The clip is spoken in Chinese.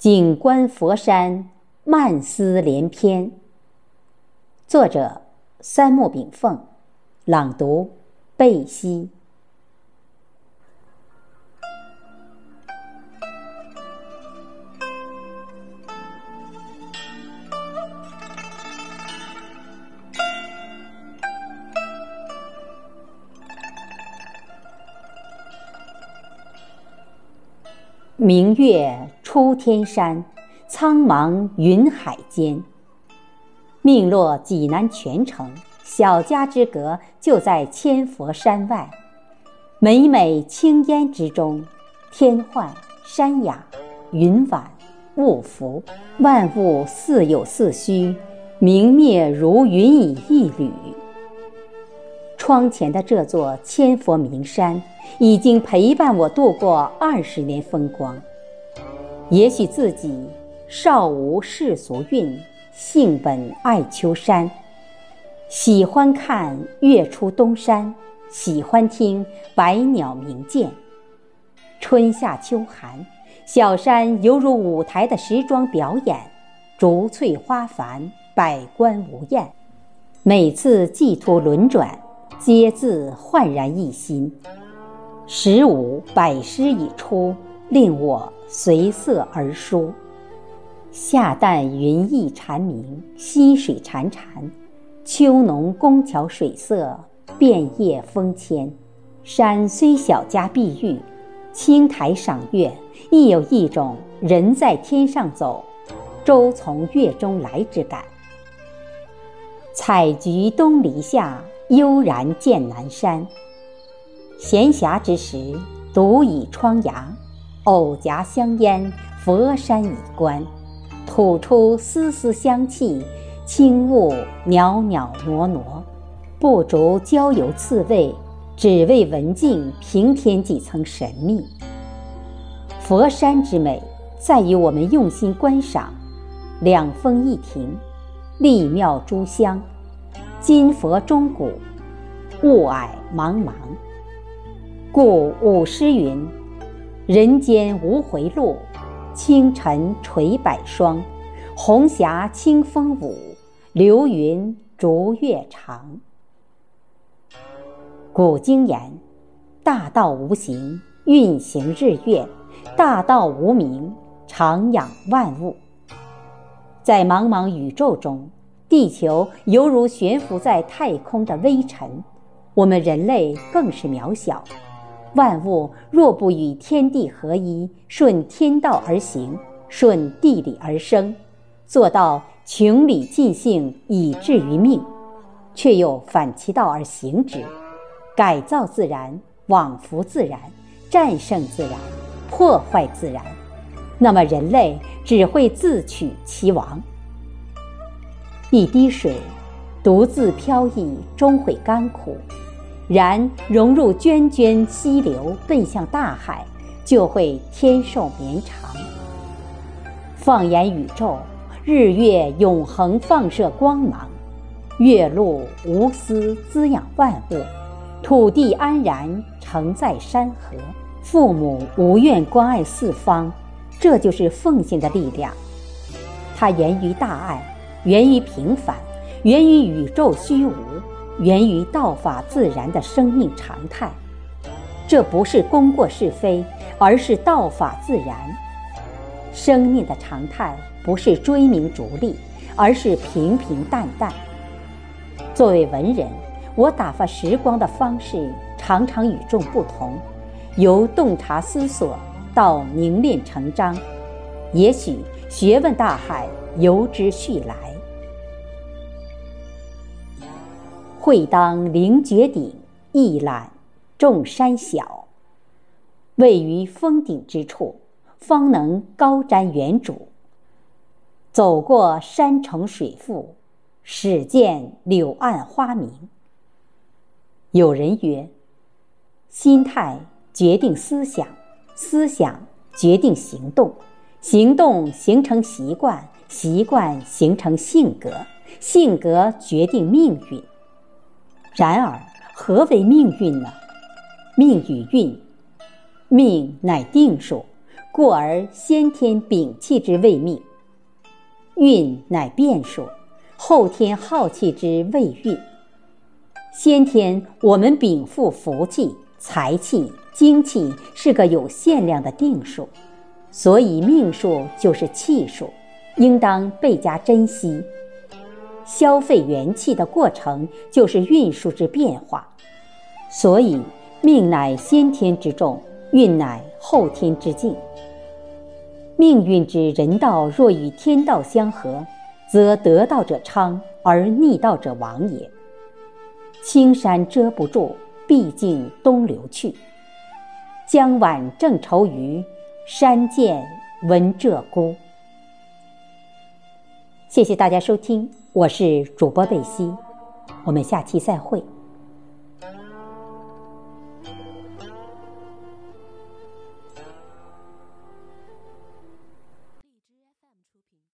景观佛山，漫思连篇。作者：三木炳凤，朗读：贝西。明月出天山，苍茫云海间。命落济南泉城，小家之隔就在千佛山外。每每青烟之中，天幻山雅，云婉雾浮，万物似有似虚，明灭如云以一缕。窗前的这座千佛名山，已经陪伴我度过二十年风光。也许自己少无世俗韵，性本爱丘山，喜欢看月出东山，喜欢听百鸟鸣涧。春夏秋寒，小山犹如舞台的时装表演，竹翠花繁，百官无厌。每次寄托轮转。皆自焕然一新，十五百诗已出，令我随色而书。夏淡云翳蝉鸣，溪水潺潺；秋浓宫桥水色，遍叶风牵。山虽小家碧玉，青苔赏月，亦有一种人在天上走，舟从月中来之感。采菊东篱下。悠然见南山。闲暇之时，独倚窗牙，偶夹香烟，佛山已观，吐出丝丝香气，轻雾袅袅挪挪，不逐郊游刺猬，只为文静平添几层神秘。佛山之美，在于我们用心观赏，两峰一亭，立庙珠香。金佛钟鼓，雾霭茫茫。故五诗云：“人间无回路，清晨垂百霜。红霞清风舞，流云逐月长。”古经言：“大道无形，运行日月；大道无名，长养万物。”在茫茫宇宙中。地球犹如悬浮在太空的微尘，我们人类更是渺小。万物若不与天地合一，顺天道而行，顺地理而生，做到穷理尽性以至于命，却又反其道而行之，改造自然，往复自然，战胜自然，破坏自然，那么人类只会自取其亡。一滴水，独自飘逸，终会干枯；然融入涓涓溪流，奔向大海，就会天寿绵长。放眼宇宙，日月永恒放射光芒，月露无私滋养万物，土地安然承载山河，父母无怨关爱四方。这就是奉献的力量，它源于大爱。源于平凡，源于宇宙虚无，源于道法自然的生命常态。这不是功过是非，而是道法自然。生命的常态不是追名逐利，而是平平淡淡。作为文人，我打发时光的方式常常与众不同，由洞察思索到凝练成章。也许学问大海由之续来。会当凌绝顶，一览众山小。位于峰顶之处，方能高瞻远瞩。走过山重水复，始见柳暗花明。有人曰：心态决定思想，思想决定行动，行动形成习惯，习惯形成性格，性格决定命运。然而，何为命运呢？命与运，命乃定数，故而先天禀气之谓命。运乃变数，后天耗气之谓运。先天我们禀赋福气、财气、精气是个有限量的定数，所以命数就是气数，应当倍加珍惜。消费元气的过程就是运数之变化，所以命乃先天之重，运乃后天之静。命运之人道若与天道相合，则得道者昌，而逆道者亡也。青山遮不住，毕竟东流去。江晚正愁余，山见闻鹧鸪。谢谢大家收听，我是主播贝西，我们下期再会。